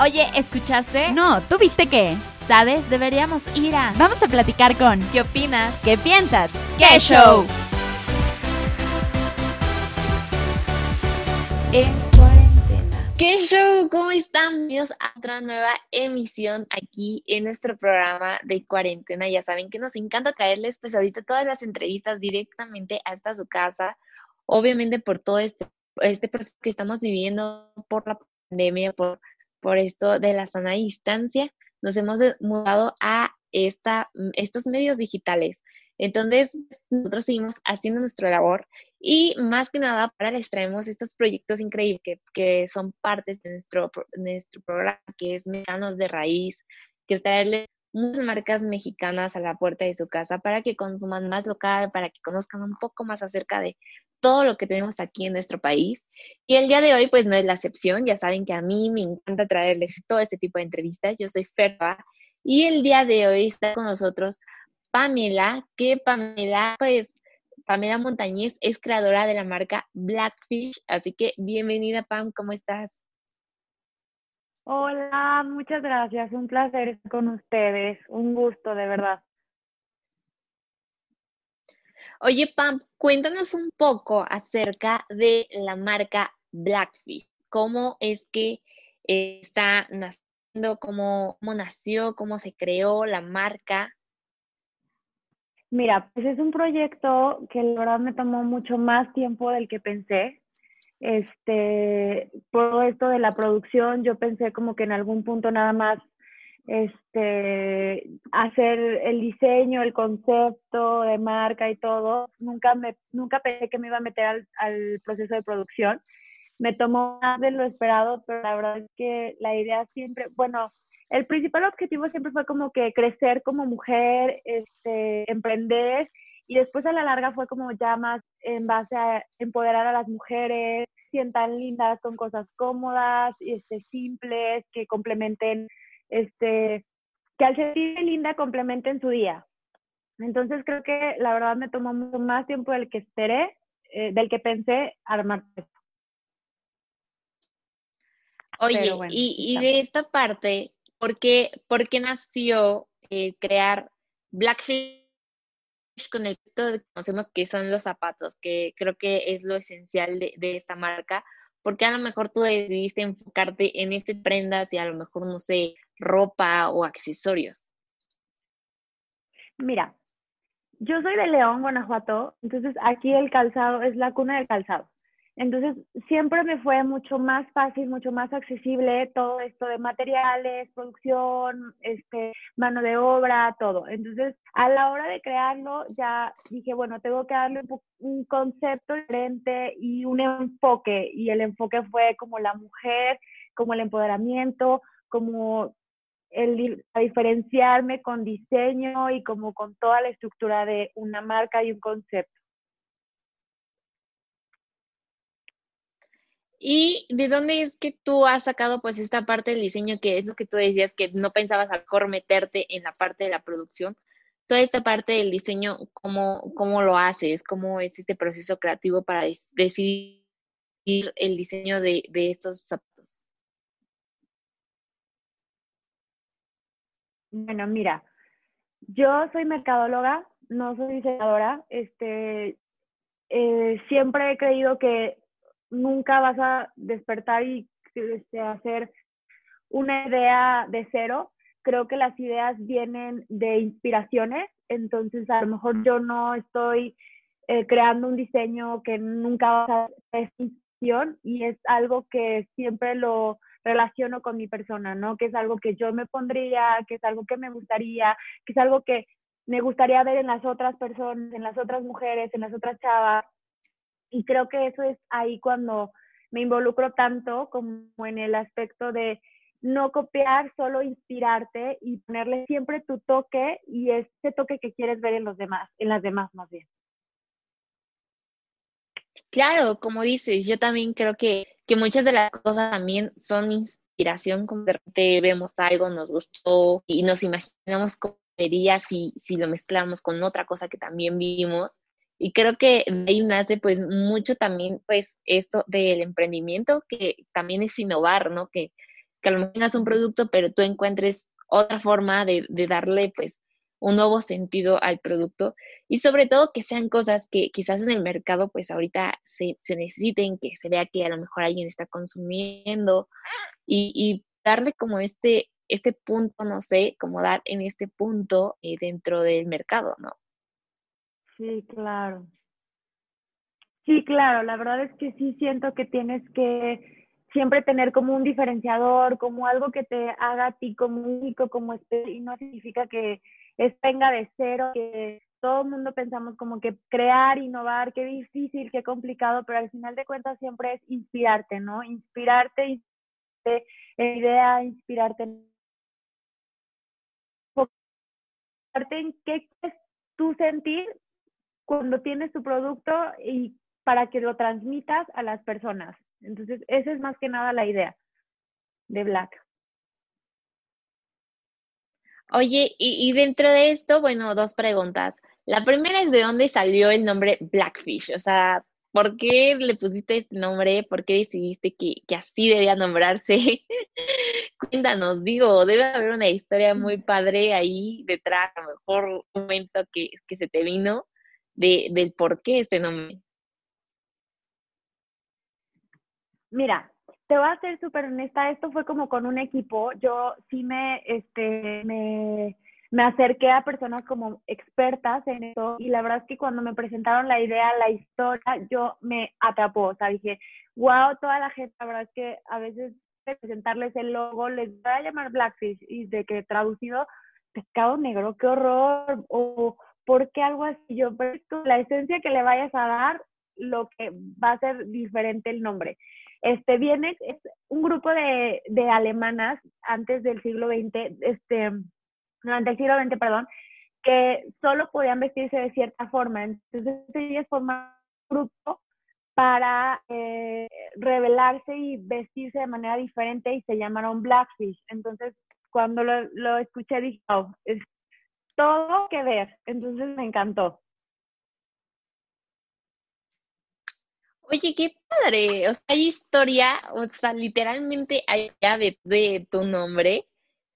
Oye, ¿escuchaste? No, ¿tú viste qué? ¿Sabes? Deberíamos ir a... Vamos a platicar con... ¿Qué opinas? ¿Qué piensas? ¡Qué show! En cuarentena. ¿Qué show? ¿Cómo están? Bienvenidos a otra nueva emisión aquí en nuestro programa de cuarentena. Ya saben que nos encanta traerles pues ahorita todas las entrevistas directamente hasta su casa. Obviamente por todo este, este proceso que estamos viviendo por la pandemia, por por esto de la sana distancia, nos hemos mudado a esta, estos medios digitales. Entonces, nosotros seguimos haciendo nuestra labor y más que nada para les traemos estos proyectos increíbles que, que son partes de nuestro, nuestro programa, que es Mexicanos de Raíz, que es traerles muchas marcas mexicanas a la puerta de su casa para que consuman más local, para que conozcan un poco más acerca de todo lo que tenemos aquí en nuestro país. Y el día de hoy, pues no es la excepción. Ya saben que a mí me encanta traerles todo este tipo de entrevistas. Yo soy Ferba y el día de hoy está con nosotros Pamela, que Pamela, pues Pamela Montañez es creadora de la marca Blackfish. Así que bienvenida, Pam, ¿cómo estás? Hola, muchas gracias. Un placer con ustedes. Un gusto, de verdad. Oye, Pam, cuéntanos un poco acerca de la marca Blackfish. ¿Cómo es que eh, está naciendo? Cómo, nació? ¿Cómo se creó la marca? Mira, pues es un proyecto que la verdad me tomó mucho más tiempo del que pensé. Este, todo esto de la producción, yo pensé como que en algún punto nada más este, hacer el diseño, el concepto de marca y todo. Nunca, me, nunca pensé que me iba a meter al, proceso de producción. Me tomó más de lo esperado, pero la verdad es que la idea siempre, bueno, el principal objetivo siempre fue como que crecer como mujer, este, emprender y después a la larga fue como ya más en base a empoderar a las mujeres, sientan lindas con cosas cómodas, este, simples, que complementen este, que al sentirme linda complementen su día. Entonces creo que la verdad me tomó mucho más tiempo del que esperé, eh, del que pensé armar esto. Oye, y, y, de esta parte, ¿por qué, por qué nació eh, crear Blackfish con el que conocemos que son los zapatos, que creo que es lo esencial de, de esta marca? porque a lo mejor tú decidiste enfocarte en este prendas y a lo mejor, no sé, ropa o accesorios? Mira, yo soy de León, Guanajuato, entonces aquí el calzado es la cuna del calzado. Entonces, siempre me fue mucho más fácil, mucho más accesible todo esto de materiales, producción, este, mano de obra, todo. Entonces, a la hora de crearlo, ya dije, bueno, tengo que darle un, un concepto diferente y un enfoque. Y el enfoque fue como la mujer, como el empoderamiento, como el a diferenciarme con diseño y como con toda la estructura de una marca y un concepto. ¿Y de dónde es que tú has sacado pues esta parte del diseño que es lo que tú decías que no pensabas a mejor meterte en la parte de la producción? Toda esta parte del diseño, ¿cómo, cómo lo haces? ¿Cómo es este proceso creativo para decidir el diseño de, de estos zapatos? Bueno, mira, yo soy mercadóloga, no soy diseñadora. Este, eh, siempre he creído que nunca vas a despertar y este, hacer una idea de cero. Creo que las ideas vienen de inspiraciones, entonces a lo mejor yo no estoy eh, creando un diseño que nunca va a ser inspiración y es algo que siempre lo relaciono con mi persona, ¿no? Que es algo que yo me pondría, que es algo que me gustaría, que es algo que me gustaría ver en las otras personas, en las otras mujeres, en las otras chavas. Y creo que eso es ahí cuando me involucro tanto como en el aspecto de no copiar, solo inspirarte y ponerle siempre tu toque y ese toque que quieres ver en los demás, en las demás más bien. Claro, como dices, yo también creo que, que muchas de las cosas también son inspiración, como de repente vemos algo, nos gustó y nos imaginamos cómo sería si, si lo mezclamos con otra cosa que también vimos y creo que de ahí nace pues mucho también pues esto del emprendimiento, que también es innovar, ¿no? Que que a lo mejor tengas un producto, pero tú encuentres otra forma de, de darle pues un nuevo sentido al producto y sobre todo que sean cosas que quizás en el mercado pues ahorita se, se necesiten, que se vea que a lo mejor alguien está consumiendo y, darle como este, este punto, no sé, como dar en este punto eh, dentro del mercado, ¿no? Sí, claro. Sí, claro, la verdad es que sí siento que tienes que siempre tener como un diferenciador, como algo que te haga a ti como único, como este, y no significa que es venga de cero, que todo el mundo pensamos como que crear, innovar, qué difícil, qué complicado, pero al final de cuentas siempre es inspirarte, ¿no? Inspirarte, en idea, inspirarte en en qué es tu sentir cuando tienes tu producto y para que lo transmitas a las personas. Entonces, esa es más que nada la idea de Black. Oye, y, dentro de esto, bueno, dos preguntas. La primera es de dónde salió el nombre Blackfish, o sea, ¿por qué le pusiste este nombre? ¿Por qué decidiste que, que así debía nombrarse? Cuéntanos, digo, debe haber una historia muy padre ahí detrás, a lo mejor un momento que, que se te vino de, del por qué este nombre. Mira, te voy a ser súper honesta, esto fue como con un equipo, yo sí me, este, me, me acerqué a personas como expertas en eso y la verdad es que cuando me presentaron la idea, la historia, yo me atrapó, o sea, dije, wow, toda la gente, la verdad es que a veces presentarles el logo, les voy a llamar Blackfish y de que traducido, pescado negro, qué horror, o por qué algo así, yo, pero la esencia que le vayas a dar, lo que va a ser diferente el nombre. Este viene, es un grupo de, de alemanas antes del siglo XX, este, durante el siglo XX, perdón, que solo podían vestirse de cierta forma. Entonces ellas formaron un grupo para eh, revelarse y vestirse de manera diferente y se llamaron Blackfish. Entonces, cuando lo, lo escuché dije, oh, es todo que ver. Entonces me encantó. Oye, qué padre. O sea, hay historia, o sea, literalmente allá de, de tu nombre.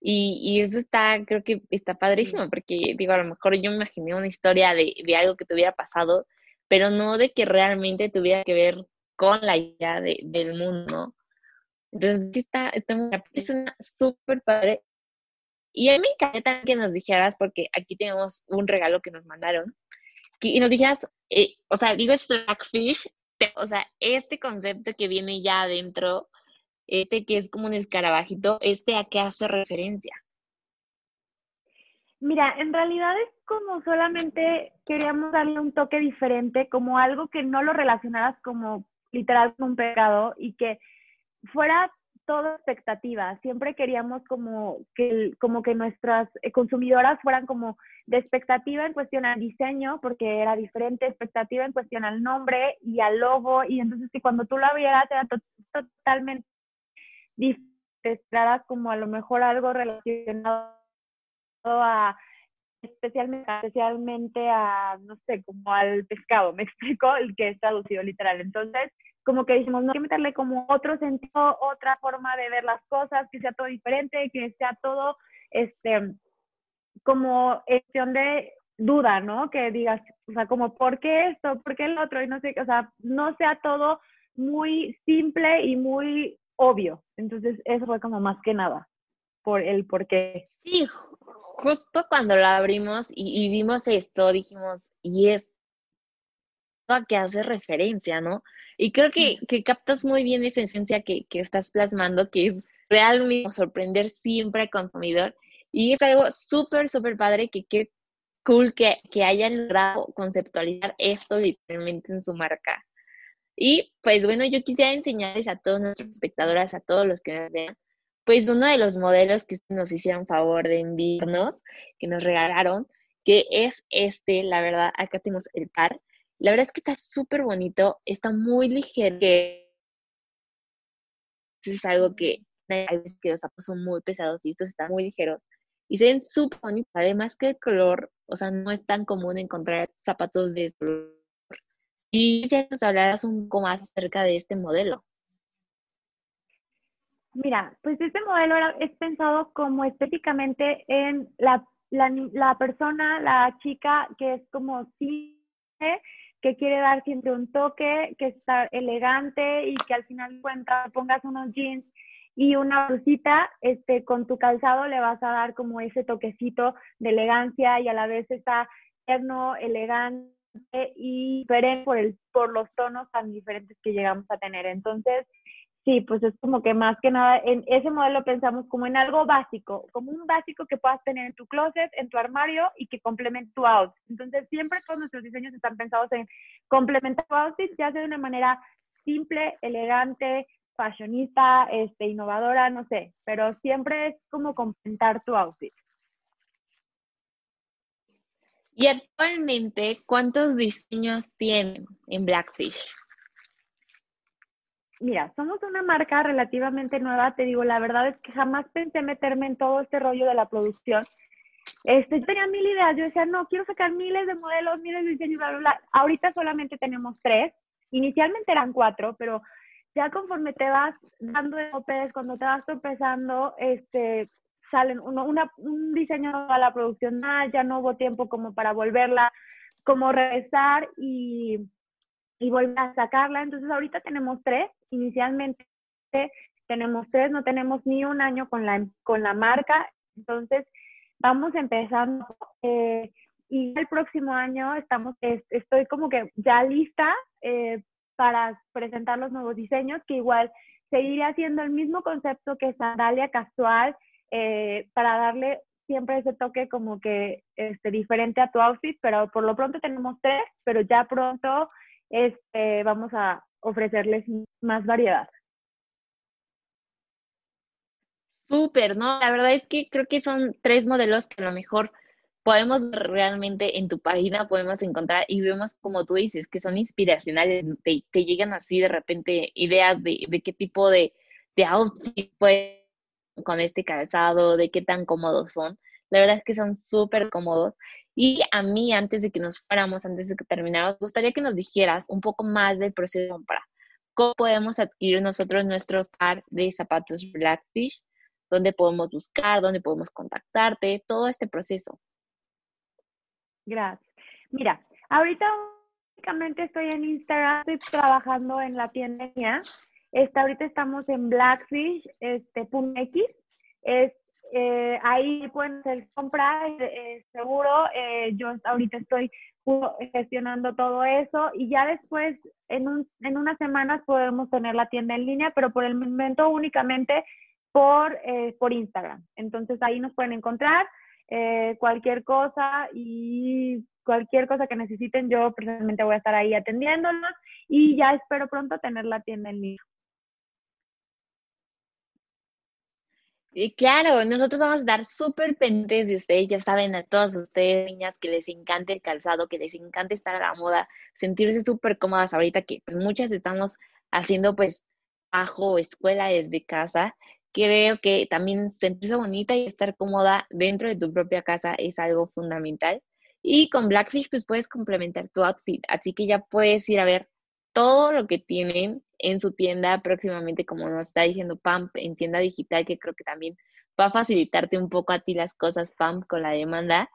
Y, y, eso está, creo que está padrísimo, porque digo, a lo mejor yo me imaginé una historia de, de algo que te hubiera pasado, pero no de que realmente tuviera que ver con la idea de, del mundo. Entonces, está, está muy, es una súper padre. Y a mí me encanta que nos dijeras, porque aquí tenemos un regalo que nos mandaron, que, y nos dijeras, eh, o sea, digo es Blackfish, o sea, este concepto que viene ya adentro, este que es como un escarabajito, ¿este a qué hace referencia? Mira, en realidad es como solamente queríamos darle un toque diferente, como algo que no lo relacionaras como literal con un pecado y que fuera todo expectativa. Siempre queríamos como que, como que nuestras eh, consumidoras fueran como de expectativa en cuestión al diseño, porque era diferente, expectativa en cuestión al nombre y al logo, y entonces que cuando tú la vieras era totalmente diferente, como a lo mejor algo relacionado a especialmente, especialmente a, no sé, como al pescado, me explico, el que es traducido literal. Entonces, como que dijimos, no hay que meterle como otro sentido, otra forma de ver las cosas, que sea todo diferente, que sea todo, este, como cuestión de duda, ¿no? Que digas, o sea, como, ¿por qué esto? ¿Por qué el otro? Y no sé, o sea, no sea todo muy simple y muy obvio. Entonces, eso fue como más que nada, por el por qué. Sí, justo cuando lo abrimos y, y vimos esto, dijimos, y es a que hace referencia, ¿no? Y creo que, que captas muy bien esa esencia que, que estás plasmando, que es realmente sorprender siempre al consumidor. Y es algo súper, súper padre que qué cool que, que hayan logrado conceptualizar esto literalmente en su marca. Y pues bueno, yo quisiera enseñarles a todos nuestros espectadores, a todos los que nos vean, pues uno de los modelos que nos hicieron favor de enviarnos, que nos regalaron, que es este, la verdad, acá tenemos el par, la verdad es que está súper bonito, está muy ligero, que es algo que hay veces que los zapatos son muy pesados y estos están muy ligeros y se ven súper bonitos. Además que el color, o sea, no es tan común encontrar zapatos de este color. Y si nos hablaras un poco más acerca de este modelo. Mira, pues este modelo es pensado como estéticamente en la, la, la persona, la chica que es como sí que quiere dar siempre un toque, que está elegante y que al final cuenta pongas unos jeans y una blusita, este, con tu calzado le vas a dar como ese toquecito de elegancia y a la vez está tierno, elegante y diferente por, el, por los tonos tan diferentes que llegamos a tener. Entonces, sí, pues es como que más que nada, en ese modelo pensamos como en algo básico, como un básico que puedas tener en tu closet, en tu armario y que complemente tu outfit. Entonces, siempre todos nuestros diseños están pensados en complementar tu outfit, ya sea de una manera simple, elegante, fashionista, este, innovadora, no sé, pero siempre es como complementar tu outfit. Y actualmente, ¿cuántos diseños tienen en Blackfish? Mira, somos una marca relativamente nueva, te digo, la verdad es que jamás pensé meterme en todo este rollo de la producción. Este, yo tenía mil ideas, yo decía, no, quiero sacar miles de modelos, miles de diseños, bla, bla, bla. Ahorita solamente tenemos tres, inicialmente eran cuatro, pero ya conforme te vas dando de topes, cuando te vas tropezando, este, salen uno, una, un diseño a la producción, ah, ya no hubo tiempo como para volverla, como regresar y, y volver a sacarla. Entonces ahorita tenemos tres, inicialmente tenemos tres, no tenemos ni un año con la, con la marca, entonces vamos empezando. Eh, y el próximo año estamos, estoy como que ya lista eh, para presentar los nuevos diseños, que igual seguiré haciendo el mismo concepto que sandalia casual, eh, para darle siempre ese toque como que este, diferente a tu outfit, pero por lo pronto tenemos tres, pero ya pronto este, vamos a ofrecerles más variedad. Súper, ¿no? La verdad es que creo que son tres modelos que a lo mejor podemos realmente en tu página, podemos encontrar y vemos, como tú dices, que son inspiracionales, te, te llegan así de repente ideas de, de qué tipo de, de outfit puede con este calzado, de qué tan cómodos son. La verdad es que son súper cómodos. Y a mí, antes de que nos fuéramos, antes de que termináramos, gustaría que nos dijeras un poco más del proceso de compra. ¿Cómo podemos adquirir nosotros nuestro par de zapatos Blackfish? ¿Dónde podemos buscar? ¿Dónde podemos contactarte? Todo este proceso. Gracias. Mira, ahorita únicamente estoy en Instagram, estoy trabajando en la tienda. Este, ahorita estamos en Blackfish, este, eh, ahí pueden hacer compra, eh, seguro. Eh, yo ahorita estoy gestionando todo eso y ya después, en, un, en unas semanas, podemos tener la tienda en línea, pero por el momento únicamente por, por Instagram. Entonces ahí nos pueden encontrar. Eh, cualquier cosa y cualquier cosa que necesiten, yo personalmente voy a estar ahí atendiéndolos y ya espero pronto tener la tienda en línea. Y claro, nosotros vamos a estar súper pendientes de ustedes, ya saben, a todas ustedes, niñas, que les encanta el calzado, que les encanta estar a la moda, sentirse súper cómodas ahorita que pues muchas estamos haciendo pues bajo escuela desde casa Creo que también sentirse bonita y estar cómoda dentro de tu propia casa es algo fundamental. Y con Blackfish pues puedes complementar tu outfit, así que ya puedes ir a ver todo lo que tienen en su tienda próximamente, como nos está diciendo Pump, en tienda digital, que creo que también va a facilitarte un poco a ti las cosas Pump con la demanda.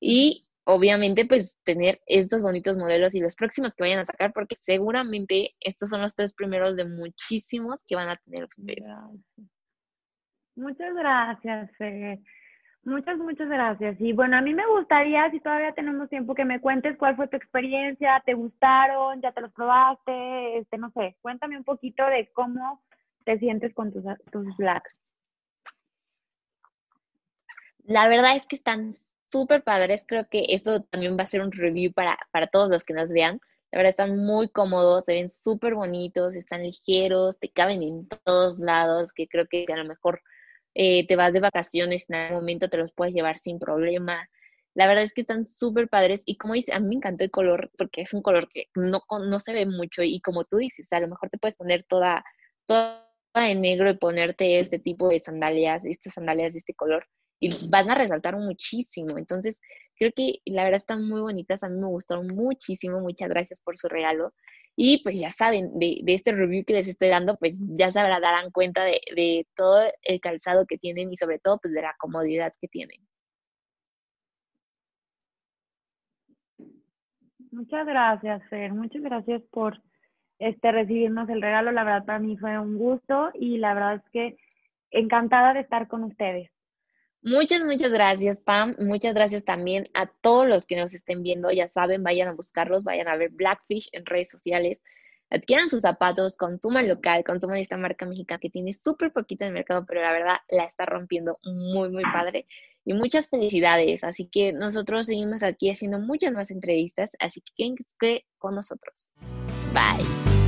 Y obviamente pues tener estos bonitos modelos y los próximos que vayan a sacar, porque seguramente estos son los tres primeros de muchísimos que van a tener ustedes. Muchas gracias, Muchas, muchas gracias. Y bueno, a mí me gustaría, si todavía tenemos tiempo, que me cuentes cuál fue tu experiencia, te gustaron, ya te los probaste, este, no sé, cuéntame un poquito de cómo te sientes con tus, tus blacks. La verdad es que están súper padres. Creo que esto también va a ser un review para, para todos los que nos vean. La verdad están muy cómodos, se ven súper bonitos, están ligeros, te caben en todos lados, que creo que a lo mejor eh, te vas de vacaciones, en algún momento te los puedes llevar sin problema. La verdad es que están súper padres y como dice, a mí me encantó el color porque es un color que no, no se ve mucho y como tú dices, a lo mejor te puedes poner toda, toda en negro y ponerte este tipo de sandalias, estas sandalias de este color y van a resaltar muchísimo. Entonces, creo que la verdad están muy bonitas, a mí me gustaron muchísimo, muchas gracias por su regalo. Y pues ya saben, de, este review que les estoy dando, pues ya se darán cuenta de, de todo el calzado que tienen y sobre todo pues de la comodidad que tienen. Muchas gracias, Fer. Muchas gracias por este recibirnos el regalo. La verdad para mí fue un gusto y la verdad es que encantada de estar con ustedes. Muchas, muchas gracias, Pam. Muchas gracias también a todos los que nos estén viendo. Ya saben, vayan a buscarlos, vayan a ver Blackfish en redes sociales. Adquieran sus zapatos, consuman local, consuman esta marca mexicana que tiene súper poquito en el mercado, pero la verdad la está rompiendo muy, muy padre. Y muchas felicidades. Así que nosotros seguimos aquí haciendo muchas más entrevistas, así que quédense con nosotros. Bye.